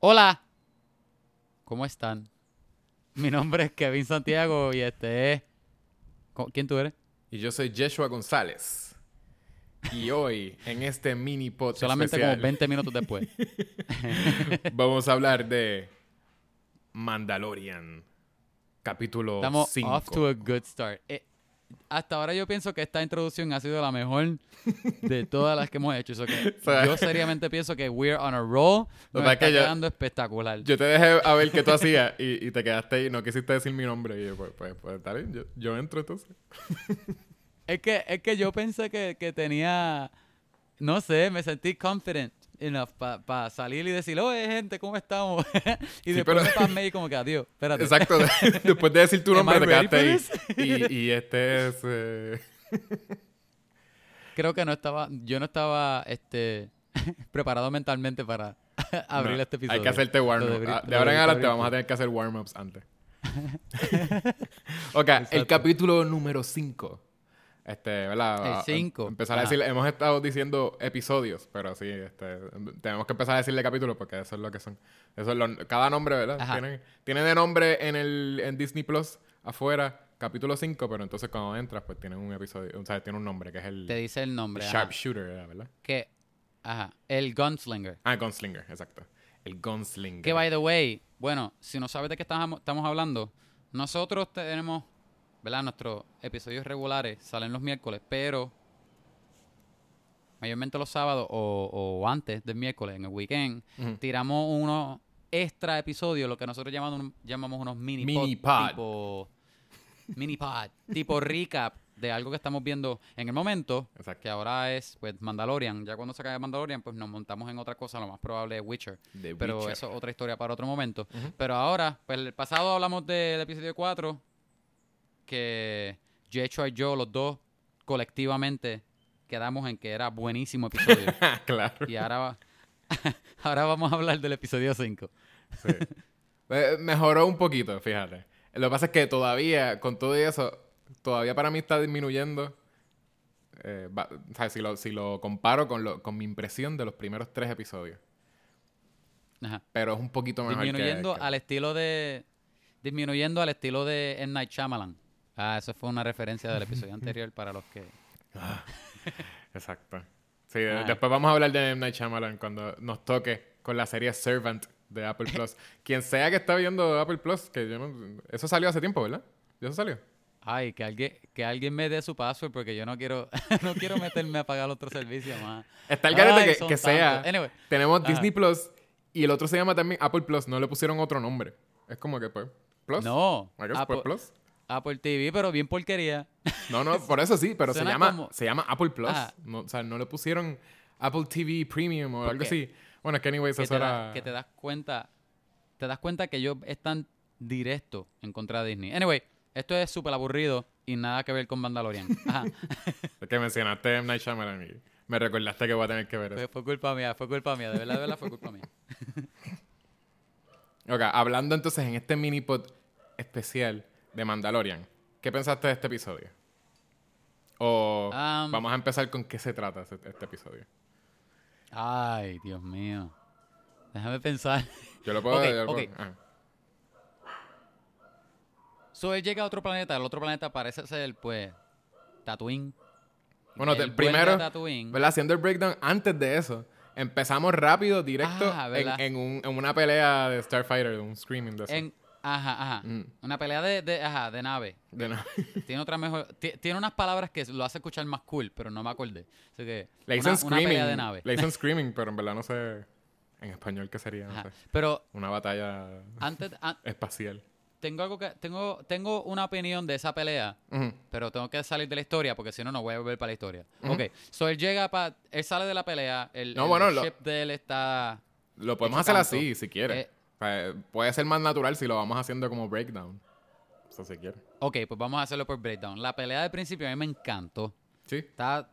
Hola. ¿Cómo están? Mi nombre es Kevin Santiago y este es... ¿Cómo- ¿Quién tú eres? Y yo soy Joshua González. Y hoy, en este mini podcast Solamente especial, como 20 minutos después. vamos a hablar de Mandalorian, capítulo Estamos 5. off to a good start. Eh, hasta ahora yo pienso que esta introducción ha sido la mejor de todas las que hemos hecho. So que yo seriamente pienso que we're on a roll. Nos está que yo- quedando espectacular. Yo te dejé a ver qué tú hacías y, y te quedaste y no quisiste decir mi nombre. Y yo, pues, pues, pues está bien, yo, yo entro entonces. Es que, es que yo pensé que, que tenía, no sé, me sentí confident enough para salir y decir, oye, gente, ¿cómo estamos? y Sí, después pero- me pasmé y como que adiós, espérate. Exacto. Después de decir tu nombre, te quedaste ahí. Y, y este es... eh, Creo que no estaba, yo no estaba, este, preparado mentalmente para abrir no, este episodio. Hay que hacerte warm-up. Ah, De ahora en adelante vamos a tener que hacer warm-ups antes. ok, el Exacto. capítulo número 5. Este, ¿verdad? El Ah, cinco. Empezar a decir, hemos estado diciendo episodios, pero sí, este, tenemos que empezar a decirle capítulos porque eso es lo que son. Eso es lo- cada nombre, ¿verdad? Tiene, tiene de nombre en el en Disney Plus afuera, capítulo 5, pero entonces cuando entras, pues tiene un episodio, o sea, tiene un nombre que es el, Te dice el nombre. Sharpshooter, ¿verdad? Que, ajá, el Gunslinger. Ah, Gunslinger, exacto. El Gunslinger. Que, by the way, bueno, si no sabes de qué estamos, estamos hablando, nosotros tenemos, ¿verdad? Nuestros episodios regulares salen los miércoles, pero mayormente los sábados o, o antes del miércoles, en el weekend, tiramos unos extra episodios, lo que nosotros llamamos, llamamos unos mini, Mini pod, pod. tipo mini pod, tipo recap de algo que estamos viendo en el momento, Exacto. que ahora es pues Mandalorian. Ya cuando se acabe Mandalorian, pues nos montamos en otra cosa, lo más probable es Witcher. The Pero Witcher. eso es otra historia para otro momento. Pero ahora, pues el pasado hablamos del episodio 4, que Jecho y yo, los dos, colectivamente, quedamos en que era buenísimo episodio. claro. y ahora, va- ahora vamos a hablar del episodio 5. Sí. Eh, Mejoró un poquito, fíjate. Lo que pasa es que todavía, con todo eso, todavía para mí está disminuyendo. eh, va- o sea, si lo, si lo comparo con, lo, con mi impresión de los primeros tres episodios. Ajá. Pero es un poquito mejor. que- Disminuyendo que- al estilo de... Disminuyendo al estilo de M. Night Shyamalan. Ah, eso fue una referencia del episodio anterior para los que... Exacto. Sí, Ah. después vamos a hablar de M. Night Shyamalan cuando nos toque con la serie Servant de Apple Plus. Quien sea que está viendo Apple Plus, que yo no... Eso salió hace tiempo, ¿verdad? ¿Ya eso salió? Ay, que alguien, que alguien me dé su password porque yo no quiero, no quiero meterme a pagar otro servicio más. Está el garete que, que sea... Anyway, Tenemos Ajá. Disney Plus y el otro se llama también Apple Plus. No le pusieron otro nombre. Es como que, pues, Plus. no, I guess, Apple, pues, Plus. Apple TV, pero bien porquería. No, no, por eso sí, pero se llama, como- se llama Apple Plus. No, o sea, no le pusieron Apple TV Premium o algo qué? así. Bueno, es que anyways, eso te da- era... que te das cuenta, te das cuenta que ellos están directo en contra de Disney. Anyway, esto es súper aburrido y nada que ver con Mandalorian. Ajá. Es que mencionaste M. Night Shyamalan y me recordaste que voy a tener que ver eso. fue, fue culpa mía, fue culpa mía, de verdad, de verdad fue culpa mía. Ok, hablando entonces en este mini pod especial de Mandalorian, ¿qué pensaste de este episodio? O Um, vamos a empezar con qué se trata este, este episodio. Ay, Dios mío. Déjame pensar. Yo lo puedo... Ok, yo lo puedo- ok. ah. So, él llega a otro planeta, el otro planeta parece ser, pues, Tatooine. Bueno, te- primero, Tatooine. ¿verdad? Haciendo el breakdown antes de eso, empezamos rápido, directo, Ah, en, ¿verdad? en un- en una pelea de Starfighter, un screaming de eso. En, ajá, ajá. Mm. Una pelea de, de, ajá, de nave. De no- Tiene otra mejor. ti- tiene unas palabras que lo hace escuchar más cool, pero no me acordé. Así que. Le dicen una, una pelea screaming. de nave. Le dicen screaming, pero en verdad no sé en español qué sería. No sé. Pero Una batalla antes. an- espacial. tengo algo que. Tengo, tengo una opinión de esa pelea. Pero tengo que salir de la historia porque si no, no voy a volver para la historia. Ujú. Ok. So él llega para. Él sale de la pelea. El, No, el bueno, lo- ship de él está. Lo podemos hacer así, si quieres. Eh, O sea, puede ser más natural si lo vamos haciendo como breakdown. Eso si quiere. Ok, pues vamos a hacerlo por breakdown. La pelea del principio a mí me encantó. Sí. Está,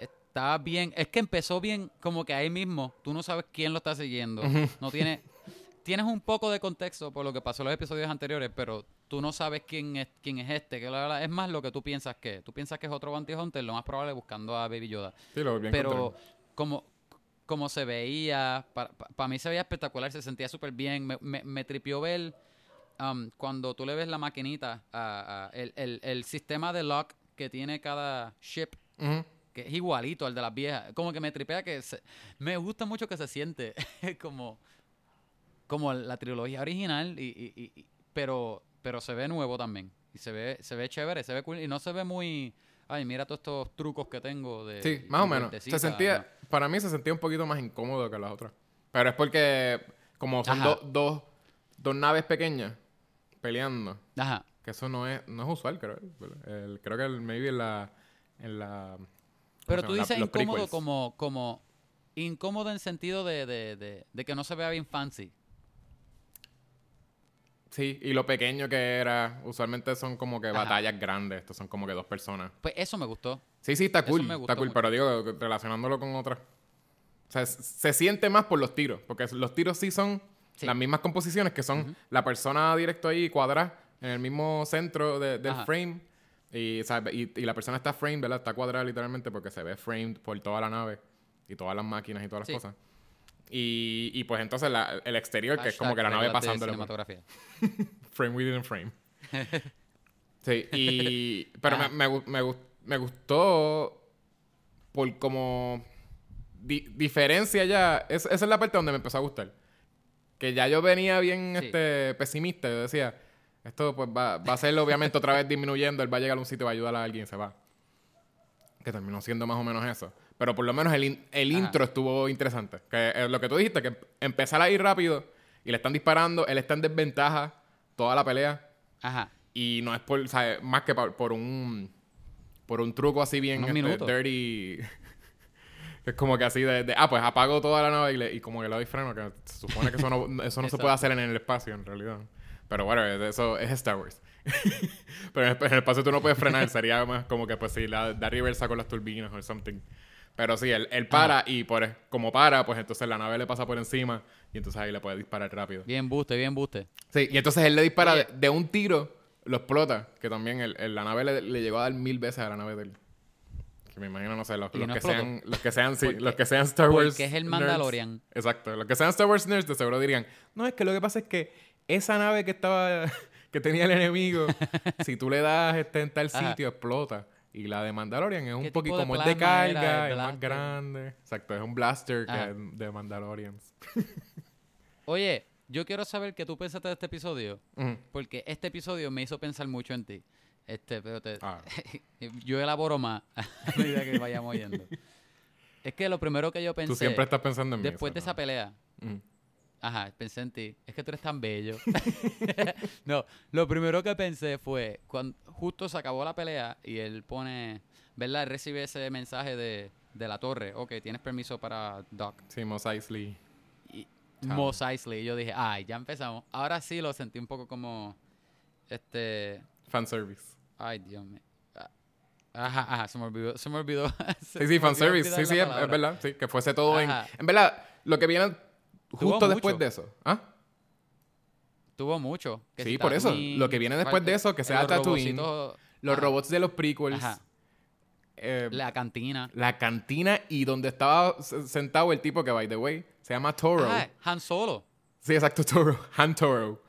está bien. Es que empezó bien, como que ahí mismo. Tú no sabes quién lo está siguiendo. No tiene. Tienes un poco de contexto por lo que pasó en los episodios anteriores, pero tú no sabes quién es quién es este. Que la es más lo que tú piensas que. Tú piensas que es otro Bounty Hunter, lo más probable buscando a Baby Yoda. Sí, lo a Pero como como se veía, para mí se veía espectacular, se sentía súper bien. Me, me, me, tripió ver um, cuando tú le ves la maquinita, el, el, el, sistema de lock que tiene cada ship, que es igualito al de las viejas. Como que me tripea que me gusta mucho que se siente como, como la trilogía original, y, y, pero, pero se ve nuevo también. Y se ve, se ve chévere, se ve cool, y no se ve muy ay, mira todos estos trucos que tengo de... Sí, más o menos. Se sentía, para mí se sentía un poquito más incómodo que las otras. Pero es porque como son dos, dos naves pequeñas peleando. Ajá. Que eso no es, no es usual, creo. El, creo que el, maybe en la... En la Pero tú dices incómodo como, como... Incómodo en sentido de, de, de, de que no se vea bien fancy. Sí, y lo pequeño que era, usualmente son como que batallas grandes, estos son como que dos personas. Pues eso me gustó. Sí, sí, está cool, está cool, pero digo, relacionándolo con otras. O sea, se siente más por los tiros, porque los tiros sí son las mismas composiciones, que son la persona directo ahí cuadrada en el mismo centro del frame. Y, y, la persona está framed, ¿verdad? Está cuadrada literalmente porque se ve framed por toda la nave y todas las máquinas y todas las cosas. Y, y pues entonces el exterior, que es como que la nave pasando. cinematografía. frame within frame. sí, y. Pero me, me, me, me, gustó por como. diferencia ya. esa es la parte donde me empezó a gustar. Que ya yo venía bien este pesimista. Yo decía, esto pues va, va a ser obviamente otra vez disminuyendo. Él va a llegar a un sitio va a ayudar a alguien y se va. Que terminó siendo más o menos eso. Pero por lo menos el, el intro estuvo interesante. Que es lo que tú dijiste, que empezar a ir rápido y le están disparando, él está en desventaja toda la pelea. Ajá. Y no es por, ¿sabes? Más que por, un por un truco así bien este, dirty. es como que así de, ah, pues apago toda la nave y, le, y como que le doy freno, que se supone que eso no, eso no se puede hacer en el espacio en realidad. Pero bueno, eso es Star Wars. Pero en el, espacio tú no puedes frenar, sería más como que pues si la da reversa con las turbinas o something. Pero sí, él, para y por, como para, pues entonces la nave le pasa por encima y entonces ahí le puede disparar rápido. Bien buste, bien buste. Sí, y entonces él le dispara de, un tiro, lo explota, que también el, la nave le, llegó a dar mil veces a la nave de él. Que me imagino, no sé, los, que, sean, los que sean, sí, los que sean Star Wars. Que es el Mandalorian. exacto, los que sean Star Wars nerds de seguro dirían, no, es que lo que pasa es que esa nave que estaba, que tenía el enemigo, si tú le das este, en tal sitio, explota. Y la de Mandalorian es un poquito como el de carga, es más grande. Exacto, es un blaster que de Mandalorians. Oye, yo quiero saber qué tú pensaste de este episodio. Porque este episodio me hizo pensar mucho en ti. Este, pero te, ah. yo elaboro más a medida que vayamos yendo. es que lo primero que yo pensé. Tú siempre estás pensando en mí. Después de esa pelea. Ajá, pensé en ti. Es que tú eres tan bello. no, lo primero que pensé fue, cuando justo se acabó la pelea y él pone, ¿verdad? Él recibe ese mensaje de, de la torre. Ok, tienes permiso para Doc. Sí, Mos Eisley. Y, Mos Eisley. Y yo dije, ay, ya empezamos. Ahora sí lo sentí un poco como, este... Fanservice. Ay, Dios mío. Ah, ajá, ajá, se me olvidó. Se me olvidó. sí, sí, fanservice. Sí, sí, es, verdad. Sí, que fuese todo en... En verdad, lo que viene justo después de eso. ¿Ah? Tuvo mucho. sí, por eso. Lo que viene después de eso, que sea Tatooine. Los robots de los prequels. Eh, la cantina. La cantina y donde estaba sentado el tipo que, by the way, se llama Toro. Han Solo. Sí, exacto, Toro. Han Toro.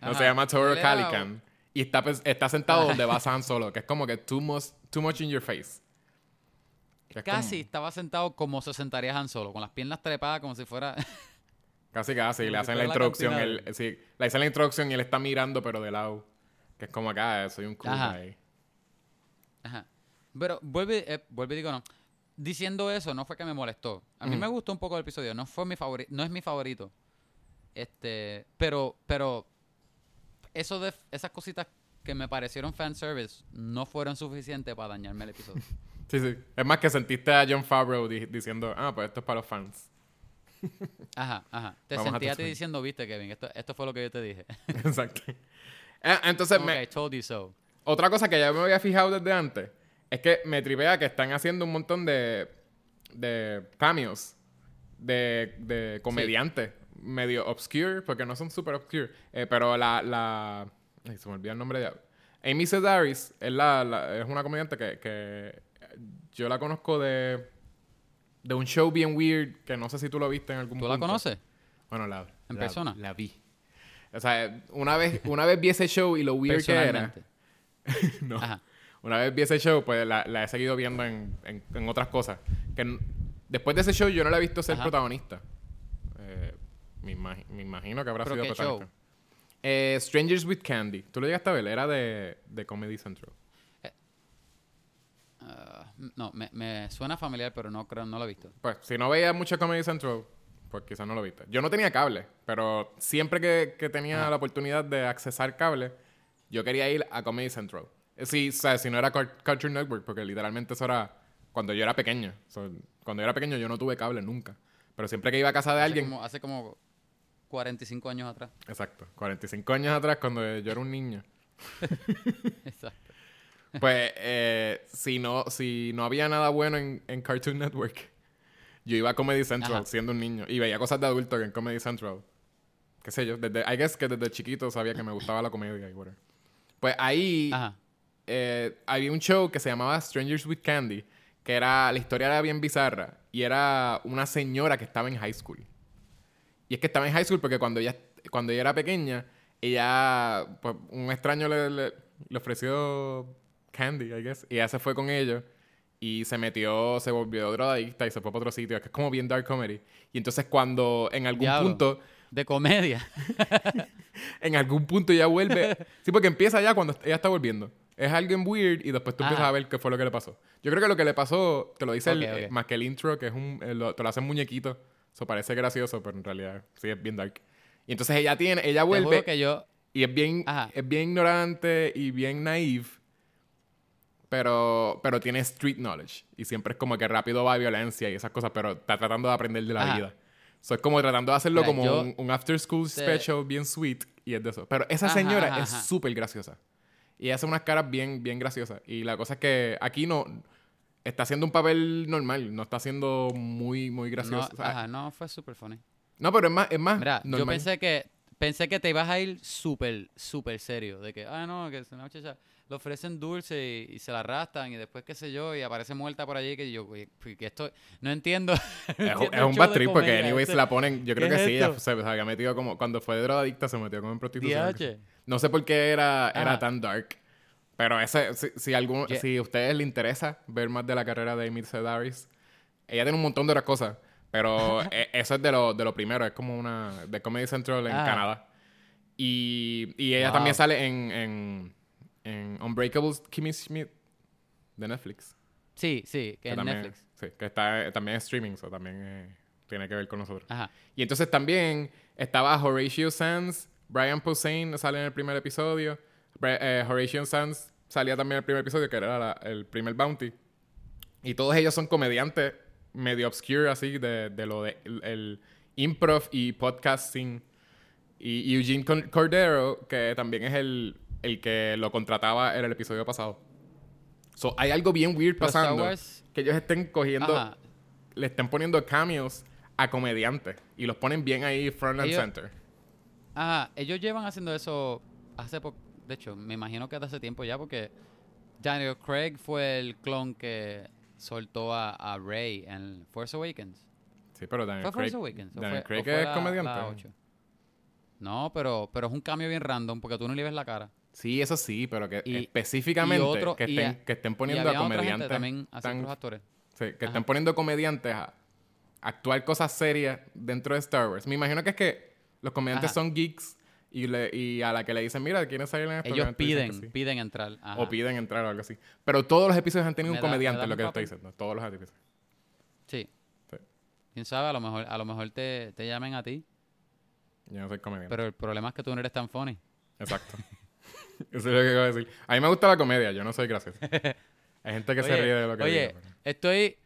no se llama Toro Calican. Y está, pues, está sentado donde va Han Solo, que es como que too much, too much in your face. Casi estaba sentado como se sentaría Han Solo, con las piernas trepadas como si fuera... casi, casi. le hacen la introducción. Él, sí, le hacen la introducción y él está mirando, pero de lado. Que es como acá, soy un cool Ajá. Ajá. Pero vuelve, eh, vuelve y digo, no. Diciendo eso, no fue que me molestó. A mí me gustó un poco el episodio. No fue mi favorito. No es mi favorito. Este. Pero, pero. Eso de esas cositas que me parecieron fanservice no fueron suficientes para dañarme el episodio. Sí, sí. Es más que sentiste a John Favreau diciendo, ah, pues esto es para los fans. Ajá, ajá. Te sentí a ti diciendo, viste, Kevin, esto, esto fue lo que yo te dije. Exacto. Eh, entonces, me, told you so. otra cosa que ya me había fijado desde antes es que me tripea que están haciendo un montón de, de cameos de, de comediantes medio obscure, porque no son super obscure, eh, pero la, la... Ay, se me olvidó el nombre de... Amy Sedaris es, la, es una comediante que, que yo la conozco de. de un show bien weird que no sé si tú lo viste en algún ¿Tú punto. la conoces? Bueno, la, ¿En la- persona? La vi. O sea, una vez, una vez vi ese show y lo weird que era. No. Ajá. Una vez vi ese show, pues la, la he seguido viendo en, en- en otras cosas. Que después de ese show yo no la he visto ser Ajá. protagonista. Eh, me, imagi- me imagino que habrá ¿Pero sido protagonista. Eh, Strangers with Candy. ¿Tú lo llegaste a ver? Era de, de Comedy Central. Ah, no, me, me suena familiar, pero no creo, no lo he visto. Pues, si no veías mucho Comedy Central, pues quizás no lo viste. Yo no tenía cable, pero siempre que, que tenía Ajá. la oportunidad de accesar cable, yo quería ir a Comedy Central. Eh, Si, o sea, si no era Cartoon Network, porque literalmente eso era cuando yo era pequeño. Cuando yo era pequeño yo no tuve cable nunca. Pero siempre que iba a casa de Hace alguien... como- hace como 45 años atrás. Exacto. 45 años atrás, cuando yo era un niño. Exacto. Pues, eh, si, no, si no había nada bueno en, en Cartoon Network, yo iba a Comedy Central Ajá. siendo un niño y veía cosas de adulto en Comedy Central. Qué sé yo, desde, I guess que desde chiquito sabía que me gustaba la comedia y whatever. Pues ahí eh, había un show que se llamaba Strangers with Candy, que era, la historia era bien bizarra y era una señora que estaba en high school. Y es que estaba en high school porque cuando ella, cuando ella era pequeña, ella, pues un extraño le, le- le ofreció candy, I guess, y ella se fue con ellos y se metió, se volvió drogadicta y se fue para otro sitio, que es como bien dark comedy. Y entonces cuando en algún Diablo. punto, De comedia. en algún punto ella vuelve, sí, porque empieza ya cuando ella está volviendo. Es alguien weird y después tú empiezas a ver qué fue lo que le pasó. Yo creo que lo que le pasó, te lo dice el- Ok, ok. eh, más que el intro, que es un, lo- te lo hacen muñequito. Eso parece gracioso, pero en realidad sí es bien dark. Y entonces ella tiene, ella Te vuelve juro que yo... y es bien, Ajá. es bien ignorante y bien naive. Pero, pero tiene street knowledge. Y siempre es como que rápido va a violencia y esas cosas, pero está tratando de aprender de la Ajá. vida. So, es como tratando de hacerlo Mira, como yo un, un after school te- special bien sweet y es de eso. Pero esa Ajá, señora ajá, es ajá. súper graciosa. Y hace unas caras bien, bien graciosas. Y la cosa es que aquí no... Está haciendo un papel normal. No está haciendo muy, muy No, gracioso. O sea, ajá, no, fue súper funny. no, pero es más, es más Mira, yo normal. pensé que pensé que te ibas a ir súper, súper serio. De que, ah, no, que es una muchacha le ofrecen dulce y, y se la arrastran y después qué sé yo y aparece muerta por allí que yo, pues, que esto, no entiendo. Es, un- entiendo es el un show bad trip porque anyways este- la ponen... Yo creo ¿qué que es sí, ella se, se había metido como... Cuando fue de drogadicta se metió como en prostitución. DH. No sé por qué era, era Ajá. tan dark. Pero ese, si, si, algún, Yeah. si a ustedes les interesa ver más de la carrera de Amy Sedaris, ella tiene un montón de otras cosas. Pero e- eso es de lo, de lo primero. Es como una... De Comedy Central en Ah. Canadá. Y, y ella Wow. también sale en, en, en Unbreakable Kimmy Schmidt de Netflix. Sí, sí, que Que en también, Netflix. Sí, que está, también es streaming, so también eh, tiene que ver con nosotros. Ajá. Y entonces también estaba Horatio Sands, Brian Posehn sale en el primer episodio. Eh, Horatio Sands salía también en el primer episodio, que era la- el primer Bounty. Y todos ellos son comediantes medio obscure así de, de lo de el, el improv y podcasting. Y Eugene Cordero, que también es el, el que lo contrataba en el episodio pasado. So, hay algo bien weird Pero pasando. Wars- Que ellos estén cogiendo Ajá. le estén poniendo cameos a comediantes y los ponen bien ahí front and center. Ajá, ellos llevan haciendo eso hace poco. De hecho, me imagino que hace tiempo ya, porque Daniel Craig fue el clon que soltó a, a Rey en Force Awakens. Sí, pero Daniel ¿Fue Craig, Force Awakens? ¿O Daniel fue- Craig es la- comediante. la? No, pero, pero es un cambio bien random porque tú no le ves la cara. Sí, eso sí, pero que Y- específicamente y otro- que, estén, que estén poniendo a comediantes también, así tan- otros actores. sí, que Ajá. estén poniendo comediantes a actuar cosas serias dentro de Star Wars. Me imagino que es que los comediantes Ajá. son geeks y, le, y a la que le dicen, mira, ¿quieren salir en esto? Ellos piden, sí. piden entrar. Ajá. O piden entrar o algo así. Pero todos los episodios han tenido ¿Me un da- me comediante, lo que estoy papel? diciendo. Todos los episodios. Sí. Sí. Quién sabe, a lo mejor, a lo mejor te, te llamen a ti, Yo no soy comediante. pero el problema es que tú no eres tan funny. Exacto. Eso es lo que acabo de decir. A mí me gusta la comedia, yo no soy gracioso. Hay gente que se ríe de lo que Oye, digo, pero- estoy,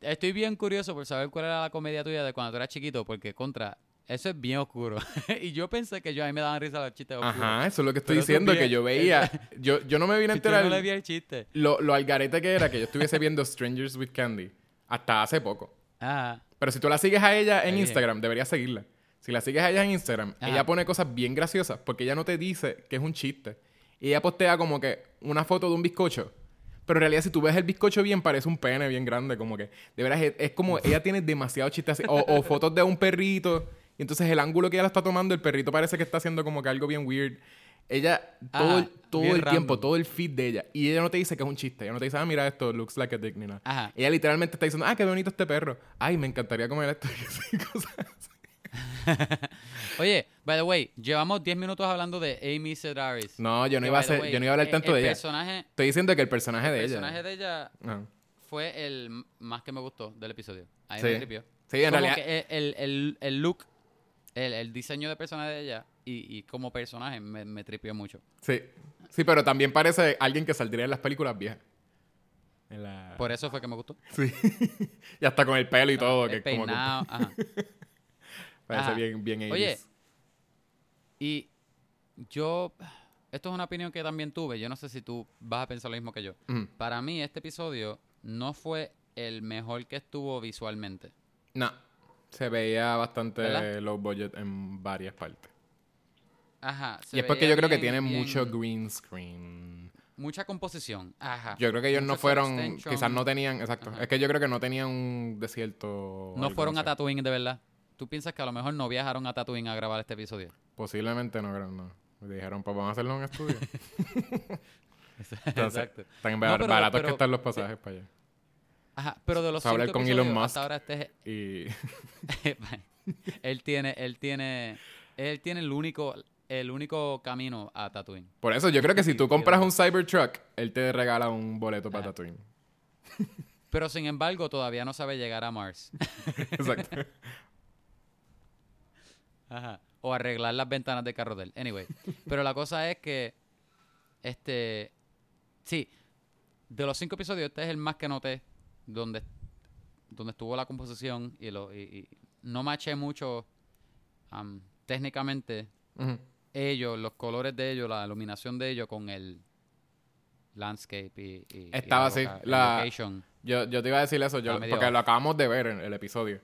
estoy bien curioso por saber cuál era la comedia tuya de cuando tú eras chiquito, porque contra, eso es bien oscuro. y yo pensé que yo a mí me daban risa los chistes oscuros. Ajá, eso es lo que estoy Pero diciendo, bien- que yo veía... Yo, yo no me vine a Yo enterar no le vi el chiste. lo, lo algarete que era que yo estuviese viendo Strangers with Candy hasta hace poco. Ajá. Pero si tú la sigues a ella en bien. Instagram, deberías seguirla. Si la sigues a ella en Instagram, Ajá. ella pone cosas bien graciosas porque ella no te dice que es un chiste. Y ella postea como que una foto de un bizcocho, Pero en realidad, si tú ves el bizcocho bien, parece un pene bien grande. Como que, de veras, es, es como, ella tiene demasiado chiste así. O, o fotos de un perrito. Y entonces el ángulo que ella la está tomando, el perrito parece que está haciendo como que algo bien weird. Ella, todo, Ah, el, todo el tiempo, todo el feed de ella. Y ella no te dice que es un chiste. Ella no te dice, ah, mira esto, looks like a dick, ni nada. Ajá. Ella literalmente está diciendo, ah, qué bonito este perro. Ay, me encantaría comer esto. y cosas así. Oye, by the way, llevamos 10 minutos hablando de Amy Sedaris. No, yo no Que, iba a way, yo no iba a hablar el- tanto el de ella. Estoy diciendo que el personaje de el ella. personaje de ella Ajá. fue el más que me gustó del episodio. A mí Sí. me tripió. Sí, en Como realidad. que el, el, el look, el, el diseño de personaje de ella y, y como personaje me, me tripió mucho. Sí. Sí, pero también parece alguien que saldría en las películas viejas. En la... Por eso fue que me gustó. Sí. y hasta con el pelo y todo, que el es como que peinado, ajá. parece Ajá. bien, bien Oye, 80s. Y yo, esto es una opinión que también tuve. Yo no sé si tú vas a pensar lo mismo que yo. Para mí, este episodio no fue el mejor que estuvo visualmente. No. Se veía bastante ¿Verdad? low budget en varias partes. Ajá. se y es porque yo creo que tiene mucho green screen. Mucha composición. Ajá. Yo creo que ellos no fueron, quizás no tenían, exacto. Ajá. Es que yo creo que no tenían un desierto. No fueron a. Tatooine de verdad. ¿Tú piensas que a lo mejor no viajaron a Tatooine a grabar este episodio? Posiblemente no, creo, no. Me dijeron, pues vamos a hacerlo en un estudio. Entonces, Exacto. Tan No, bar- pero- baratos que están los pasajes para allá. Ajá, pero de los Fue a hablar con Elon Musk. hasta ahora este Y él tiene, él tiene, él tiene el único, el único camino a Tatooine. por eso yo creo que si tú compras un Cybertruck, él te regala un boleto para Ajá. Tatooine. Pero sin embargo, todavía no sabe llegar a Mars. Exacto. Ajá. O arreglar las ventanas de carro de él. Anyway. Pero la cosa es que. Este. Sí. De los cinco episodios, este es el más que noté. Donde, donde estuvo la composición. Y, lo, y, y no maché mucho. am, técnicamente. Ellos, los colores de ellos, la iluminación de ellos con el landscape y. Estaba la así, la- location. Yo, yo te iba a decir eso, yo, porque lo acabamos de ver en el episodio.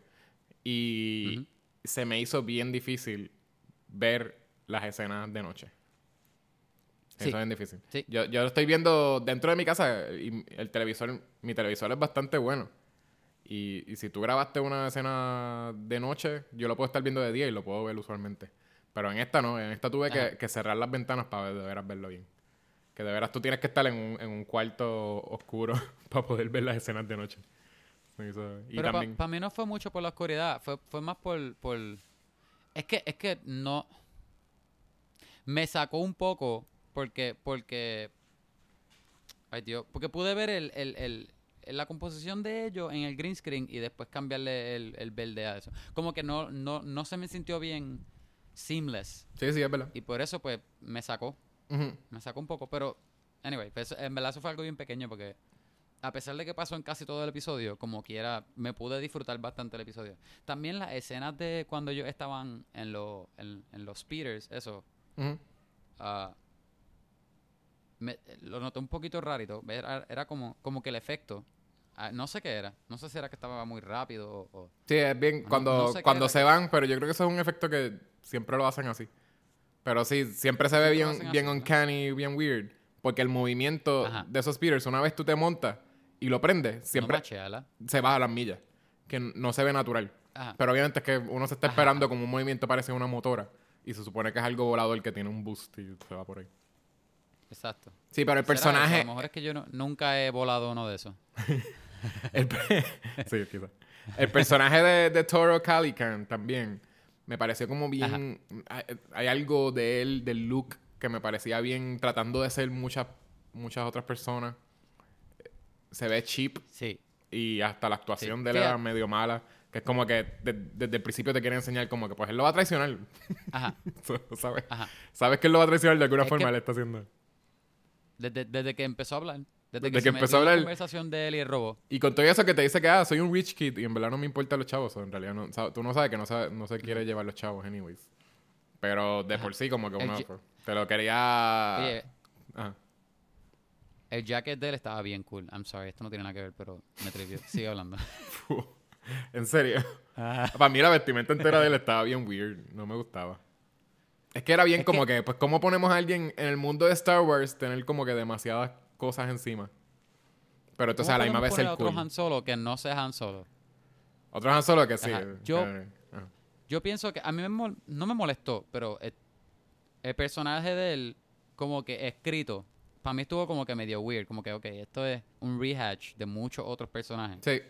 Y. se me hizo bien difícil ver las escenas de noche. Sí. hizo bien difícil. Sí. Yo, yo lo estoy viendo dentro de mi casa y el televisor, mi televisor es bastante bueno. Y, y si tú grabaste una escena de noche, yo lo puedo estar viendo de día y lo puedo ver usualmente. Pero en esta no, en esta tuve que, cerrar las ventanas para ver- de veras verlo bien. Que de veras tú tienes que estar en un, en un cuarto oscuro para poder ver las escenas de noche. Y Pero para también... mí no fue mucho por la oscuridad, fue, fue más por, por... Es que, es que no... Me sacó un poco porque, porque... Ay, Dios, porque pude ver el, el, el- la composición de ellos en el green screen y después cambiarle el, el verde a eso. Como que no, no, no se me sintió bien seamless. Sí, sí, es verdad. Y por eso, pues, me sacó. Ujú. Me sacó un poco, pero anyway, pues, en verdad eso fue algo bien pequeño porque a pesar de que pasó en casi todo el episodio, como quiera, me pude disfrutar bastante el episodio. También las escenas de cuando ellos estaban en, lo- en, en los speeders, eso, ah, me- lo noté un poquito rarito. Era, era como, como que el efecto, ah, no sé qué era, no sé si era que estaba muy rápido o... o- Sí, es bien. Cuando, no sé qué cuando se que- van, pero yo creo que eso es un efecto que siempre lo hacen así. Pero sí, siempre se ve Siempre bien, bien así, ¿no? uncanny, bien weird. Porque el movimiento Ajá. de esos speeders, una vez tú te montas y lo prendes, siempre No se baja las millas. Que no se ve natural. Ajá. Pero obviamente es que uno se está Ajá. esperando como un movimiento parece una motora. Y se supone que es algo volador que tiene un boost y se va por ahí. Exacto. Sí, pero el personaje. A lo mejor es que yo no- nunca he volado uno de esos. El, sí, quizá. El personaje de, de Toro Calican también me pareció como bien. Hay, hay algo de él, del look, que me parecía bien tratando de ser muchas muchas otras personas. Se ve cheap Sí. y hasta la actuación Sí. de él era medio mala. Que es como que de- desde el principio te quiere enseñar como que pues él lo va a traicionar. Ajá. ¿Sabes? Ajá. Sabes que él lo va a traicionar de alguna Es forma, que- él está haciendo. Desde, desde que empezó a hablar. Desde, Desde que, que se empezó a en la hablar. conversación de él y el robo. Y con todo eso que te dice que, ah, soy un rich kid y en verdad no me importan los chavos. en realidad no, tú no sabes que no, no se quiere llevar los chavos, anyways. Pero de Ajá. por sí, como que uno te lo quería. Oye, Ajá. El jacket de él estaba bien cool. I'm sorry, esto no tiene nada que ver, pero me trivió. Sigue hablando. En serio. Para mí la vestimenta entera de él estaba bien weird. No me gustaba. Es que era bien Es como que... pues, ¿cómo ponemos a alguien en el mundo de Star Wars tener como que demasiadas cosas encima? Pero entonces a la misma vez el otro cool. Han Solo que no sea Han Solo. Otro Han Solo que sí. Ajá. eh, Yo- eh, ajá. Yo pienso que a mí me mol- no me molestó, pero el, el personaje de él, como que escrito, para mí estuvo como que medio weird. Como que, ok, esto es un rehash de muchos otros personajes. Sí.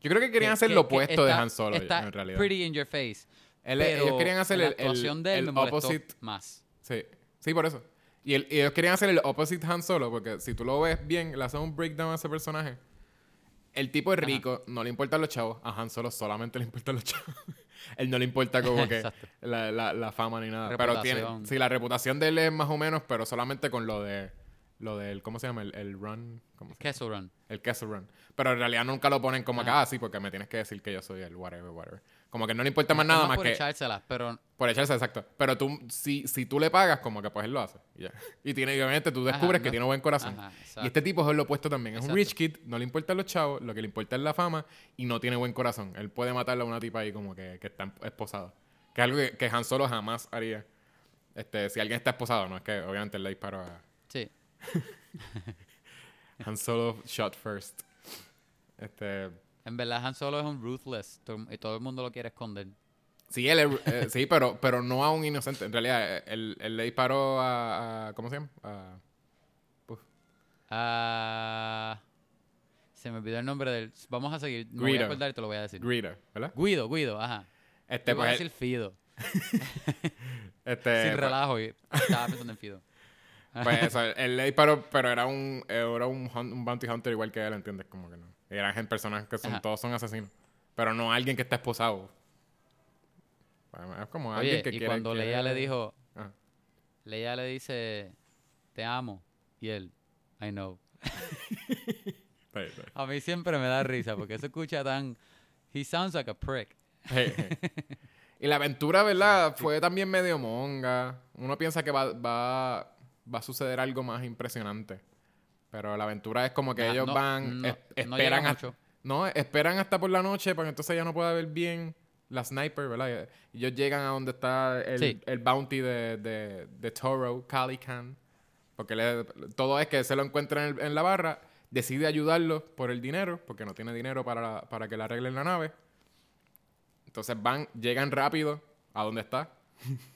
Yo creo que querían Que- hacer que- lo opuesto de Han Solo, Está en realidad. pretty in your face. Él- pero ellos querían hacer la el, el, de él el me molestó opposite. más. Sí, sí, por eso. Y, el- y ellos querían hacer el opposite Han Solo, porque si tú lo ves bien, le hacen un breakdown a ese personaje. El tipo es Ajá. rico, no le importan los chavos. A Han Solo solamente le importan los chavos. él no le importa como que la, la, la fama ni nada. Pero tiene, sí, la reputación de él es más o menos, pero solamente con lo de lo del, ¿cómo se llama? El, el run. ¿cómo se llama? Kessel Run. El Castle Run. Pero en realidad nunca lo ponen como acá, así, porque me tienes que decir que yo soy el whatever, whatever. Como que no le importa más nada más por que echárselas, pero por echarse, exacto. Pero tú, si, si tú le pagas, como que pues él lo hace. Y, ya. y tiene, obviamente tú descubres Ajá, que no- tiene buen corazón. Ajá, y este tipo es lo opuesto también. Es un rich kid, no le importan los chavos, lo que le importa es la fama y no tiene buen corazón. Él puede matarle a una tipa ahí como que, que está esposada. Que es algo que, que Han Solo jamás haría. Este, si alguien está esposado, no es que obviamente él le disparó a. Han Solo shot first. Este, En verdad, Han Solo es un ruthless y todo el mundo lo quiere esconder. sí, él es- eh, sí, pero, pero no a un inocente. En realidad, eh, él, él le disparó a, a- ¿cómo se llama? A, Ah, se me olvidó el nombre del. Vamos a seguir. Me voy a acordar y te lo voy a decir. Greedo, ¿verdad? Guido, Guido, ajá. Este, Te voy a pues, decir Fido. este, Sin pues- relajo. estaba pensando en Fido. Pues eso, él le disparó, pero era un, era un, un bounty hunter igual que él, ¿entiendes? Como que no. Eran personas que son, Ajá. todos son asesinos. Pero no alguien que está esposado. Es como alguien que y quiere... cuando quiere- Leia le dijo. Ah. Leia le dice. Te amo. Y él. I know. A mí siempre me da risa porque se escucha tan. He sounds like a prick. Y la aventura, ¿verdad? Fue también medio monga. Uno piensa que va, va, va a suceder algo más impresionante. Pero la aventura es como que ellos no- van, no- es- no esperan, hasta, mucho. no, esperan hasta por la noche para que entonces ya no pueda ver bien la sniper, ¿verdad? Y ellos llegan a donde está el, Sí. el bounty de, de, de Toro, Calican. Porque le- todo es que se lo encuentra en, el- en la barra, decide ayudarlo por el dinero, porque no tiene dinero para, la- para que le arreglen la nave. Entonces van, llegan rápido a donde está.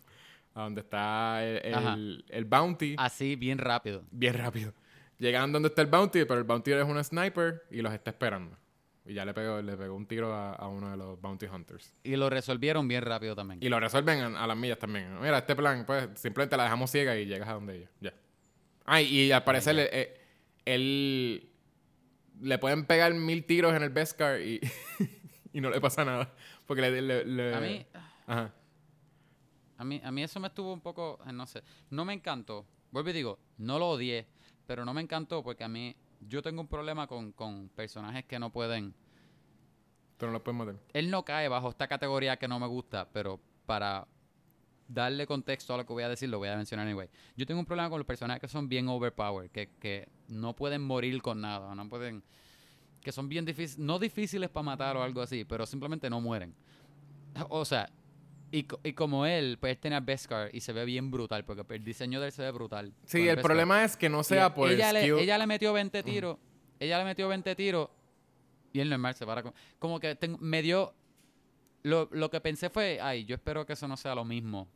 donde está el, el, el bounty. Así, bien rápido. Bien rápido. Llegan donde está el bounty, pero el bounty es un sniper y los está esperando. Y ya le pegó, le pegó un tiro a, a uno de los bounty hunters. Y lo resolvieron bien rápido también. Y lo resuelven a, a las millas también. Mira, este plan, pues simplemente la dejamos ciega y llegas a donde ella. Ya. Ah, y, al parecer eh, él le pueden pegar mil tiros en el Beskar y, y no le pasa nada. Porque le... le- le- A mí, Ajá. A mí, a mí eso me estuvo un poco, eh, no sé, no me encantó. Vuelvo y digo, no lo odié, pero no me encantó porque a mí, yo tengo un problema con, con personajes que no pueden. Tú no lo puedes matar. Él no cae bajo esta categoría que no me gusta, pero para darle contexto a lo que voy a decir, lo voy a mencionar anyway. Yo tengo un problema con los personajes que son bien overpowered, que, que no pueden morir con nada, no pueden... Que son bien difíciles, no difíciles para matar o algo así, pero simplemente no mueren. O sea, y, y como él, pues él tiene a Beskar y se ve bien brutal, porque el diseño de él se ve brutal. Sí, el Beskar. problema es que no sea Y por ella el le, skill. ella le metió 20 tiros. Ella le metió 20 tiros. Y él normal se para. con- Como que ten- me dio. Lo, lo que pensé fue, ay, yo espero que eso no sea lo mismo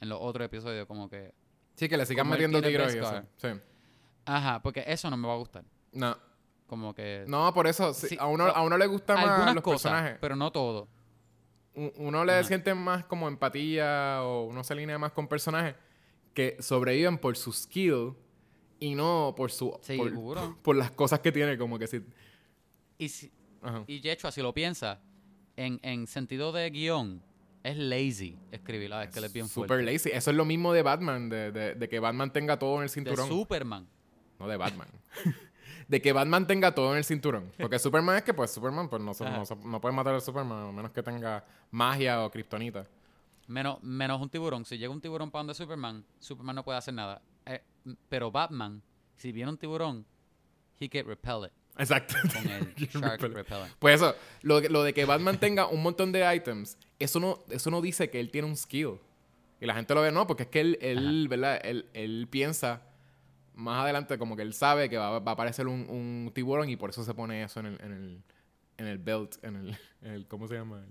en los otros episodios. Como que. Sí, que le sigan metiendo tiros y eso. Sí. Ajá, porque eso no me va a gustar. No. Como que. No, por eso. sí, a, uno, a uno le gustan más los cosas, personajes. pero no todo. Uno le Ajá. siente más como empatía o uno se alinea más con personajes que sobreviven por su skill y no por su Sí, por, las cosas que tiene como que si Y, si, ajá. y de hecho, así lo piensa, en, en sentido de guion, es lazy escribir. Ah, es que él es bien super fuerte. lazy eso es lo mismo de Batman de, de- de que Batman tenga todo en el De cinturón Superman. no de Batman de que Batman tenga todo en el cinturón porque Superman es que pues Superman pues no, se- no, se- no puede matar a Superman a menos que tenga magia o kriptonita Menos, menos un tiburón. Si llega un tiburón para donde Superman, Superman no puede hacer nada. Eh, pero Batman, si viene un tiburón, he can repel it exacto con el Shark Repellent. Pues eso, lo, lo de que Batman tenga un montón de items, eso no, eso no dice que él tiene un skill. Y la gente lo ve, no, porque es que él, él ¿verdad? Él, él piensa más adelante como que él sabe que va, va a aparecer un, un tiburón y por eso se pone eso en el, en el, en el belt, en el, en el- ¿cómo se llama?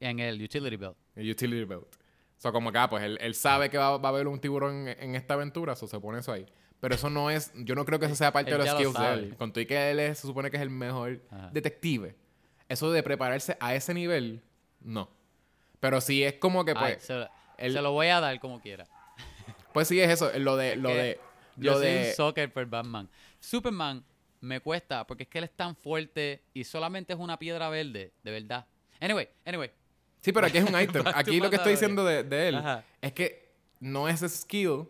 En el utility belt. El utility belt. O sea, como que, ah, pues él, él sabe que va, va a haber un tiburón en, en esta aventura, so se pone eso ahí. Pero eso no es, yo no creo que eso sea parte Él de los lo skills de él. Con todo y que él es- se supone que es el mejor Ajá. detective. Eso de prepararse a ese nivel, no. Pero sí es como que, Ay, pues, se, él- se lo voy a dar como quiera. Pues sí es eso, lo de, lo que de, Yo lo soy de, un soccer por Batman. Superman me cuesta porque es que él es tan fuerte y solamente es una piedra verde, de verdad. Anyway, anyway. Sí, pero aquí es un item. Aquí lo que estoy diciendo de, de él Ajá. es que no es skill,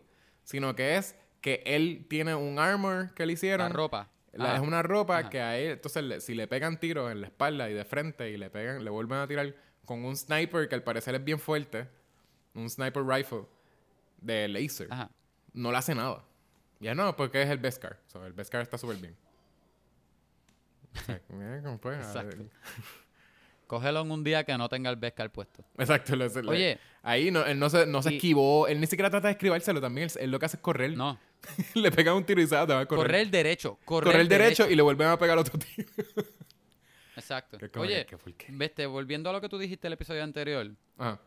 sino que es que él tiene un armor que le hicieron. La ropa. La- Ah, es una ropa Ajá. que a él, entonces le- si le pegan tiros en la espalda y de frente y le pegan, le vuelven a tirar con un sniper que al parecer es bien fuerte, un sniper rifle de laser, Ajá. no le hace nada. Ya no, porque es el Beskar. So, el Beskar está súper bien. O sea, como a ver. Exacto. Cógelo en un día que no tenga el Beskar puesto. Exacto. le- le- Oye. Ahí no, él no se, no se Y- esquivó. Él ni siquiera trata de escribárselo también. Él, él lo que hace es correr. No. le pegan un tiro y se va a correr. Correr derecho. Correr, Correr derecho, y le vuelven a pegar otro tiro. Exacto. Como Oye, que, ¿por qué? vete, volviendo a lo que tú dijiste el episodio anterior. Ajá.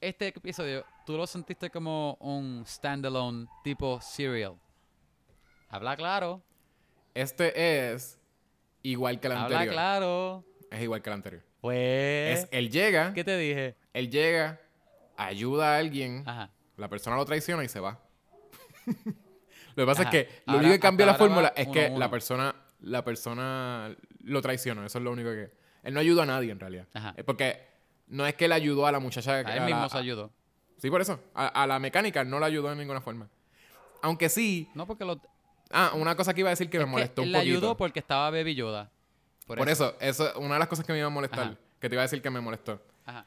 Este episodio, tú lo sentiste como un standalone tipo serial. Habla claro. Este es igual que el Habla anterior. claro. Es igual que el anterior. Pues. Es, él llega, ¿Qué te dije? él llega, ayuda a alguien, Ajá. la persona lo traiciona y se va. lo que pasa Ajá. es que lo Ahora- único que cambia la fórmula es uno que uno. la persona, la persona lo traiciona. Eso es lo único que. Él no ayuda a nadie en realidad. Ajá. Porque no es que él ayudó a la muchacha. A él mismo la- se ayudó. Sí, por eso. A, a la mecánica no la ayudó de ninguna forma. Aunque sí. No, porque lo. Ah, una cosa que iba a decir que me es que molestó él un le poquito. ayudó porque estaba Baby Yoda. Por, eso. eso, una de las cosas que me iba a molestar, Ajá. que te iba a decir que me molestó. Ajá.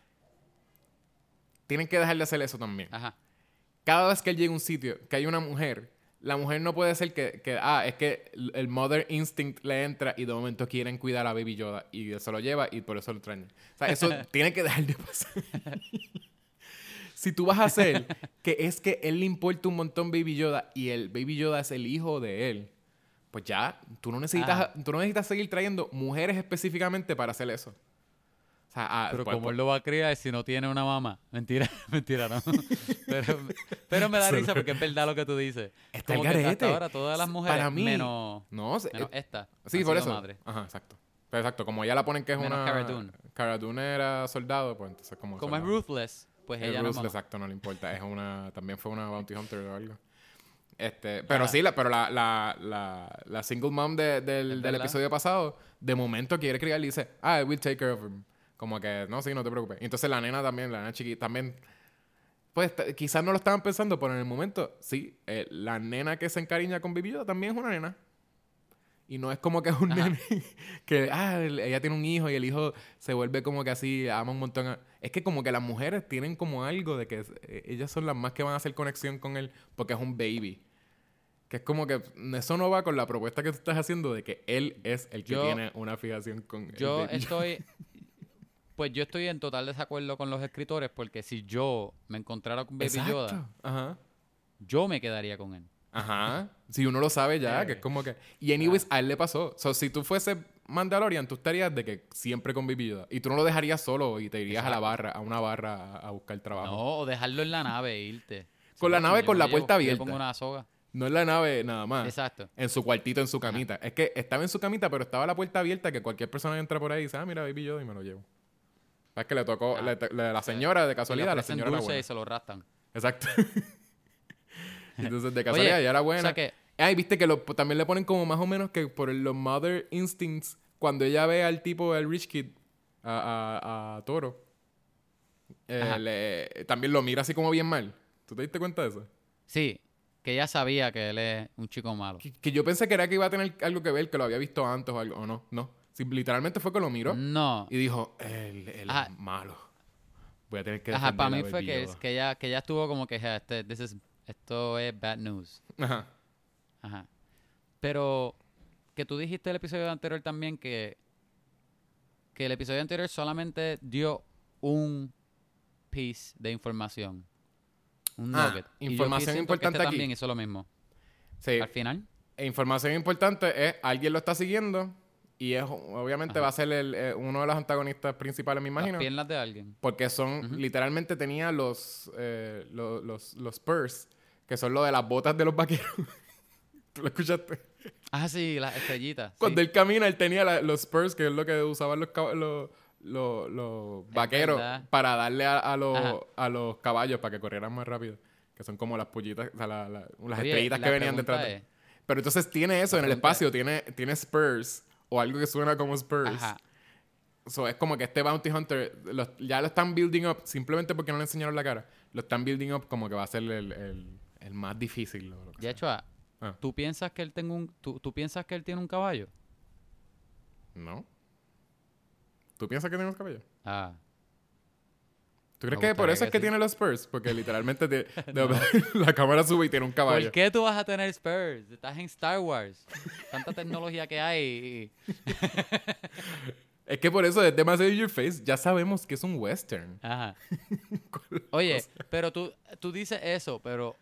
Tienen que dejar de hacer eso también. Ajá. Cada vez que él llega a un sitio, que hay una mujer, la mujer no puede ser que, que, ah, es que el mother instinct le entra y de momento quieren cuidar a Baby Yoda y se lo lleva y por eso lo extraña. O sea, eso tiene que dejar de pasar. si tú vas a hacer que es que él le importa un montón Baby Yoda y el Baby Yoda es el hijo de él, pues ya, tú no necesitas, Ajá. tú no necesitas seguir trayendo mujeres específicamente para hacer eso. O sea, ah, Pero pues- como él lo va a criar si no tiene una mamá. Mentira, mentira, no. pero, pero me da risa porque es verdad lo que tú dices. Está Como el que hasta garete. ahora todas las mujeres, Para mí, menos, no, se- menos eh, esta. Sí, por eso. madre. Ajá, exacto. Pero exacto, como ya la ponen que es Menos una... Cara Dune. Cara Dune era soldado, pues entonces como... Como es ruthless, pues Es ella no exacto, no le importa. Es una... También fue una bounty hunter o algo. Este, pero Ah. sí, la, pero la, la, la, la single mom de- del, del episodio pasado, de momento quiere criar y dice, ah, I will take care of him. Como que, no, sí, no te preocupes. Y entonces la nena también, la nena chiquita, también... Pues quizás no lo estaban pensando, pero en el momento, sí, eh, la nena que se encariña con Yoda también es una nena. Y no es como que es un Ajá. nene que, ah, el- ella tiene un hijo y el hijo se vuelve como que así, ama un montón. a- Es que como que las mujeres tienen como algo de que eh, ellas son las más que van a hacer conexión con él porque es un baby. Que es como que eso no va con la propuesta que tú estás haciendo de que él es el que Yo- tiene una fijación con el Yo baby. estoy. Pues yo estoy en total desacuerdo con los escritores porque si yo me encontrara con Baby Exacto. Yoda, Ajá. yo me quedaría con él. Ajá. Si uno lo sabe ya, Eh. que es como que... Y anyways, a él le pasó. So, si tú fuese Mandalorian, tú estarías de que siempre con Yoda. Y tú no lo dejarías solo y te irías a la barra, a una barra a, buscar trabajo. No, o dejarlo en la nave e irte. Con la nave yo con la puerta yo abierta. pongo una soga. No en la nave nada más. Exacto. En su cuartito, en su camita. Es que estaba en su camita, pero estaba la puerta abierta que cualquier persona entra por ahí y dice, ah, mira, Baby Yoda y me lo llevo. Es que le tocó, Ah. le to- le- la señora de casualidad, la señora dulce buena. y se lo rastan. Exacto. Entonces, de casualidad, Oye, ya era buena. O sea que, Ah, y viste que lo- también le ponen como más o menos que por los mother instincts, cuando ella ve al tipo, el rich kid, a, a- a Toro, eh, le- también lo mira así como bien mal. ¿Tú te diste cuenta de eso? sí, que ella sabía que él es un chico malo. Que, que yo pensé que era que iba a tener algo que ver, que lo había visto antes o algo, o no, no. Literalmente fue que lo miró No. y dijo, él, es malo. Voy a tener que Ajá, para mí fue que, Yoda". que, ella, que ella estuvo como que, "Ja, este, this is- esto es bad news. Ajá. Ajá. Pero que tú dijiste el episodio anterior también que, que el episodio anterior solamente dio un piece de información. Un Ah, nugget. Y yo información siento que importante este aquí. también hizo lo mismo. Sí. Al final, E información importante es alguien lo está siguiendo y es obviamente Ajá. va a ser el, eh, uno de los antagonistas principales, me las imagino. piernas de alguien. Porque son, literalmente tenía los, eh, lo- los, los, Spurs, que son lo de las botas de los vaqueros. ¿Tú lo escuchaste? Ah, sí, las estrellitas. Cuando sí. él camina, él tenía la- los Spurs, que es lo que usaban los, los, los, los vaqueros para darle a, a los, Ajá. a los caballos para que corrieran más rápido. Que son como las pollitas, o sea, la- la- las Oye, estrellitas que venían detrás. es- Pero entonces tiene eso en el espacio, tiene, tiene Spurs o algo que suena como Spurs. Ajá. So, es como que este Bounty Hunter los- ya lo están building up simplemente porque no le enseñaron la cara. Lo están building up como que va a ser el, el- el más difícil. lo que De sea. hecho, ah, Ah. ¿tú piensas que él tenga un, tú, tú piensas que él tiene un caballo? ¿No? ¿Tú piensas que tiene los cabellos? Ah, ¿Tú crees que por eso es que sí. tiene los Spurs? Porque literalmente la cámara sube y tiene un caballo. ¿por qué tú vas a tener Spurs? Estás en Star Wars. Tanta tecnología que hay. Es que por eso, desde más Your Face, ya sabemos que es un western. Ajá. Oye, pero tú, tú dices eso, pero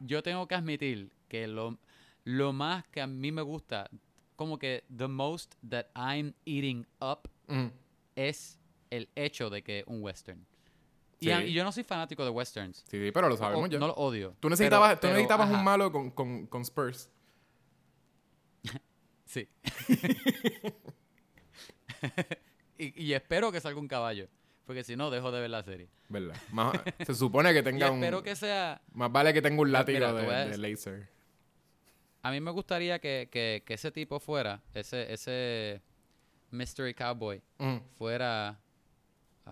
yo tengo que admitir que lo, lo más que a mí me gusta, como que the most that I'm eating up Mm. es el hecho de que es un western. Y, Sí. a- y yo no soy fanático de westerns. Sí, sí, pero lo O- sabemos ya. no lo odio. Tú necesitabas, Pero- tú pero, necesitabas un malo con, con, con Spurs. Sí. y, y espero que salga un caballo. Porque si no, dejo de ver la serie. ¿Verdad? Más- se supone que Y tenga un... espero que sea... Más vale que tenga un látigo Mira, de, laser. A mí me gustaría que, que, que ese tipo fuera, ese, ese Mystery Cowboy, Mm. fuera...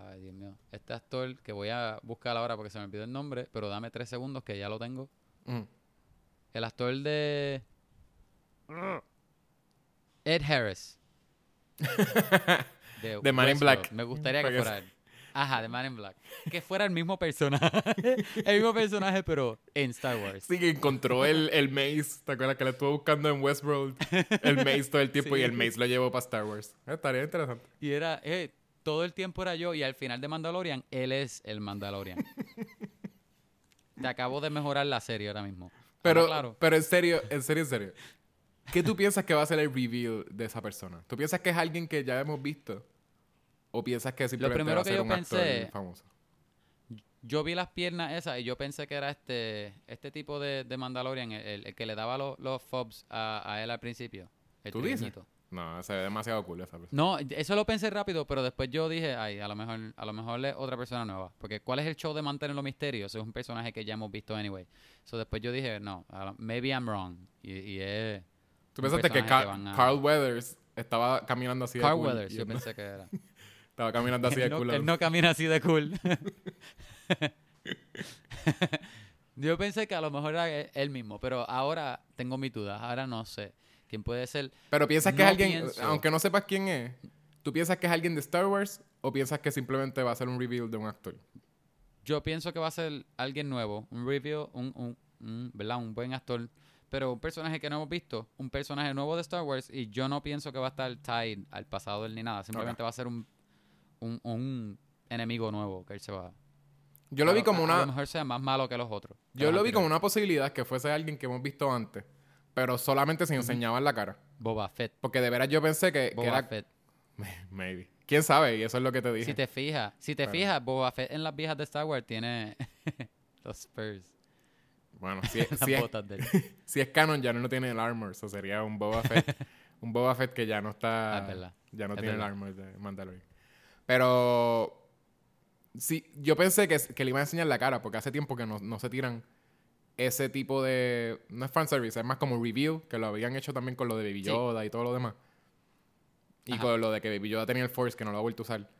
Ay, Dios mío. Este actor que voy a buscar ahora porque se me olvidó el nombre, pero dame tres segundos que ya lo tengo. Mm. El actor de... Ed Harris. De Man in. Black. Me gustaría que fuera él. Ajá, de Man in Black. Que fuera el mismo personaje. el mismo personaje, pero en Star Wars. Sí, que encontró el, el maze. ¿Te acuerdas que lo estuvo buscando en Westworld? El maze todo el tiempo Sí. y el maze lo llevó para Star Wars. Eh, estaría interesante. Y era, eh, todo el tiempo era yo y al final de Mandalorian, él es el Mandalorian. Te acabo de mejorar la serie ahora mismo. Pero, Ahora, claro. pero en serio, en serio, en serio. ¿Qué tú piensas que va a ser el reveal de esa persona? ¿Tú piensas que es alguien que ya hemos visto? ¿O piensas que simplemente primero va a que yo un actor pensé- famoso? Yo vi las piernas esas y yo pensé que era este este tipo de, de Mandalorian, el, el- el que le daba los, los fobs a, a él al principio. El ¿Tú dices? No, se ve demasiado cool esa persona. No, eso lo pensé rápido, pero después yo dije, ay, a lo mejor, a lo mejor es otra persona nueva. Porque ¿cuál es el show de mantenerlo misterio? Ese es un personaje que ya hemos visto anyway. So después yo dije, no, maybe I'm wrong. Y, y es ¿Tú pensaste que, a- Carl Weathers estaba caminando así de Carl cool? Weathers, y yo no- pensé que era. Estaba caminando así de no, cool. él no camina así de cool. yo pensé que a lo mejor era él mismo, pero ahora tengo mis dudas. Ahora no sé quién puede ser. Pero piensas que No es alguien, pienso. aunque no sepas quién es, ¿tú piensas que es alguien de Star Wars o piensas que simplemente va a ser un reveal de un actor? Yo pienso que va a ser alguien nuevo, un review, un, un, un, ¿verdad? un buen actor, pero un personaje que no hemos visto, un personaje nuevo de Star Wars y yo no pienso que va a estar tied al pasado de él ni nada, simplemente va a ser un, un, un enemigo nuevo que él se va Yo lo vi a- como a- A lo una, mejor sea más malo que los otros. yo lo vi como una posibilidad que fuese alguien que hemos visto antes, pero solamente se enseñaba en la cara. Boba Fett. Porque de veras yo pensé que, que Boba era... Fett. Maybe. ¿Quién sabe? Y eso es lo que te dije. Si te fijas, si te fijas, Boba Fett en las viejas de Star Wars tiene los Spurs, Bueno, si es, si, es, si es canon ya no tiene el armor, eso sería un Boba Fett. un Boba Fett que ya no está... Ah. Ya no Es tiene verdad. el armor de Mandalorian. Pero... Sí, yo pensé que, que le iban a enseñar la cara, porque hace tiempo que no, no se tiran ese tipo de... No es fanservice, es más como reveal, que lo habían hecho también con lo de Baby Sí. Yoda y todo lo demás. Y Ajá. con lo de que Baby Yoda tenía el Force, que no lo ha vuelto a usar.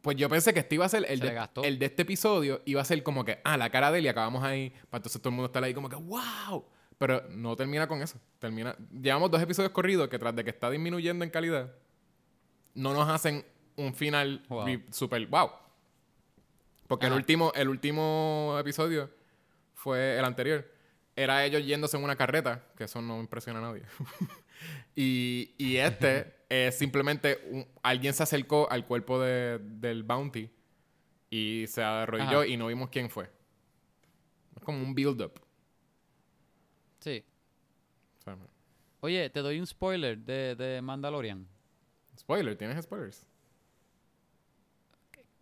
Pues yo pensé que este iba a ser el Se de, gastó. el de este episodio, iba a ser como que, ah, la cara de él y acabamos ahí, para entonces todo el mundo estar ahí como que, wow. Pero no termina con eso. Termina. Llevamos dos episodios corridos que tras de que está disminuyendo en calidad, no nos hacen un final Wow. super wow. Porque el último, el último episodio fue el anterior. Era ellos yéndose en una carreta, que eso no impresiona a nadie. y, y este es simplemente un- alguien se acercó al cuerpo de- del bounty y se arrodilló Ajá. y no vimos quién fue. Es como un build-up. Sí. Oye, te doy un spoiler de, de Mandalorian. spoiler, ¿tienes spoilers?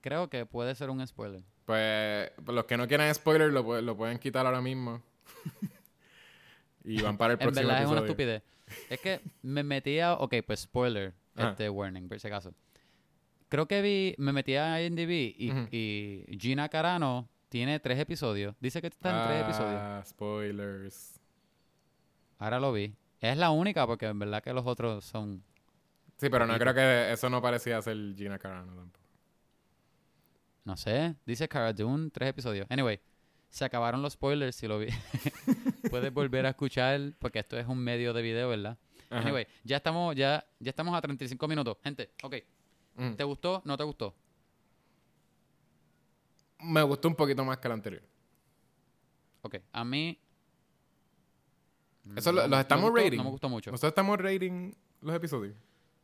Creo que puede ser un spoiler. Pues los que no quieran spoiler lo, lo pueden quitar ahora mismo. y van para el En próximo verdad es una estupidez. Es que me metía, ok, pues spoiler, Ajá. este warning, por si acaso. Creo que vi, me metí a IMDb y, Ujú. y Gina Carano tiene tres episodios. Dice que está en tres episodios. Ah, spoilers. Ahora lo vi. Es la única porque en verdad que los otros son... Sí, pero no creo que eso no parecía ser Gina Carano tampoco. No sé. Dice Cara Dune, tres episodios. Anyway, se acabaron los spoilers si lo vi. Puedes volver a escuchar porque esto es un medio de video, ¿verdad? Ajá. Anyway, ya estamos, ya, ya estamos a 35 minutos. Gente, ok. Mm. ¿Te gustó? ¿No te gustó? Me gustó un poquito más que el anterior. Ok. A mí... Eso no los me estamos gustó- rating. No me gustó mucho. Nosotros estamos rating los episodios.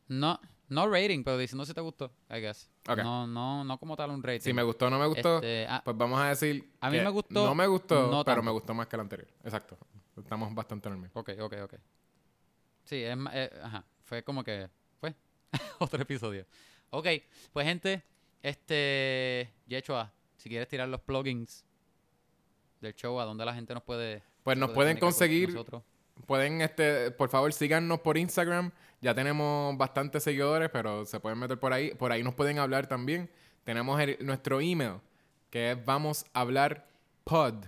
No, no rating, pero diciendo si te gustó, I guess. Ok. No, no, no como tal un rating. Si me gustó o no me gustó, Este, ah, pues vamos a decir. a mí que me gustó, No me gustó, no pero tanto. me gustó más que el anterior. Exacto. Estamos bastante en el mismo. Ok, ok, ok. Sí, es eh, ajá. Fue como que. Fue. Otro episodio. Ok, pues gente, este. Yechua, si quieres tirar los plugins del show, a donde la gente nos puede. Pues nos puede pueden con conseguir? Pueden, este, por favor, síganos por Instagram. Ya tenemos bastantes seguidores, pero se pueden meter por ahí. Por ahí nos pueden hablar también. Tenemos el- nuestro email, que es vamos a hablar pod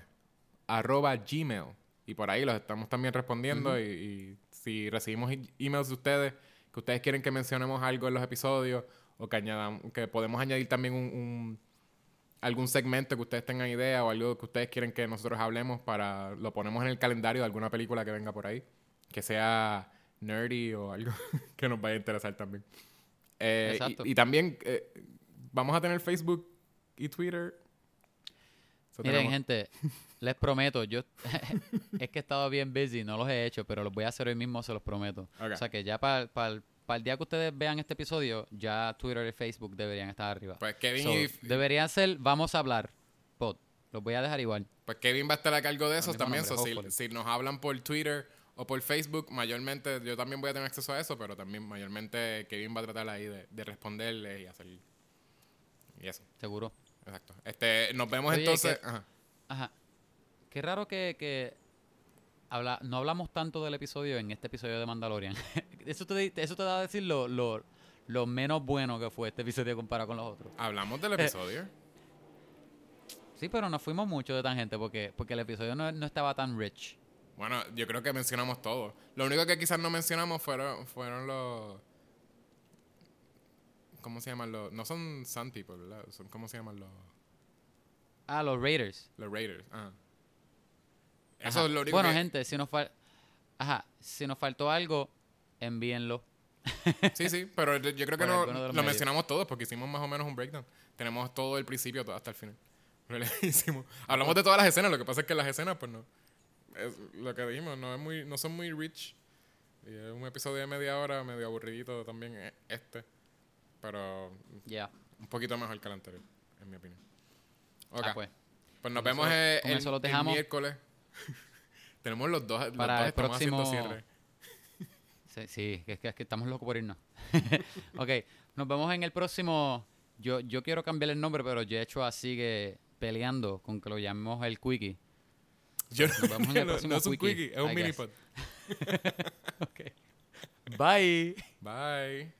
arroba gmail. Y por ahí los estamos también respondiendo. y, y si recibimos emails de ustedes, que ustedes quieren que mencionemos algo en los episodios, o que añadamos, que podemos añadir también un, un- algún segmento que ustedes tengan idea o algo que ustedes quieren que nosotros hablemos para lo ponemos en el calendario de alguna película que venga por ahí que sea nerdy o algo que nos vaya a interesar también Eh, Exacto. y, también eh, vamos a tener Facebook y Twitter Miren, tenemos- gente, les prometo, yo es que he estado bien busy, no los he hecho, pero los voy a hacer hoy mismo, se los prometo. O sea que ya para el día que ustedes vean este episodio, ya Twitter y Facebook deberían estar arriba. pues Kevin So, y- deberían ser, vamos a hablar, pod. Los voy a dejar igual. pues Kevin va a estar a cargo de eso también nombre, so, si, si nos hablan por Twitter o por Facebook mayormente yo también voy a tener acceso a eso pero también mayormente Kevin va a tratar ahí de, de responderle y hacer y eso Seguro. exacto este nos vemos Oye, entonces que- ajá. Ajá. Qué raro que, que habla, no hablamos tanto del episodio en este episodio de Mandalorian. eso, te, eso te da a decir lo, lo, lo menos bueno que fue este episodio comparado con los otros. hablamos del episodio Sí, pero nos fuimos mucho de tangente porque, porque el episodio no, no estaba tan rich. Bueno, yo creo que mencionamos todo. Lo único que quizás no mencionamos fueron, fueron los... ¿Cómo se llaman los...? No son Sun People, ¿verdad? Son, ¿Cómo se llaman los...? Ah, los Raiders. Los Raiders. Ah. Eso Ajá. es lo único Bueno, que... gente, si nos, fal Ajá, si nos faltó algo, envíenlo. Sí, sí, pero yo creo que no, lo medios. mencionamos todos porque hicimos más o menos un breakdown. Tenemos todo el principio todo hasta el final. Hablamos de todas las escenas, lo que pasa es que las escenas, pues no... Es lo que dijimos, no, es muy, no son muy rich. Y es un episodio de media hora, medio aburridito también eh, este. Pero Ya. un poquito mejor que el anterior, en mi opinión. Ok. Ah, pues. pues nos con vemos eso- eh, el, eso el miércoles. Tenemos los dos, los Para dos el próximo- cierre. Sí, sí, que es que, es que estamos locos por irnos. ok, nos vemos en el próximo. Yo, yo quiero cambiar el nombre, pero Yechua sigue peleando con que lo llamemos el Quickie. Yo Nos vemos en el no, próximo no es un quickie, quickie es un mini pod. okay. Bye. Bye.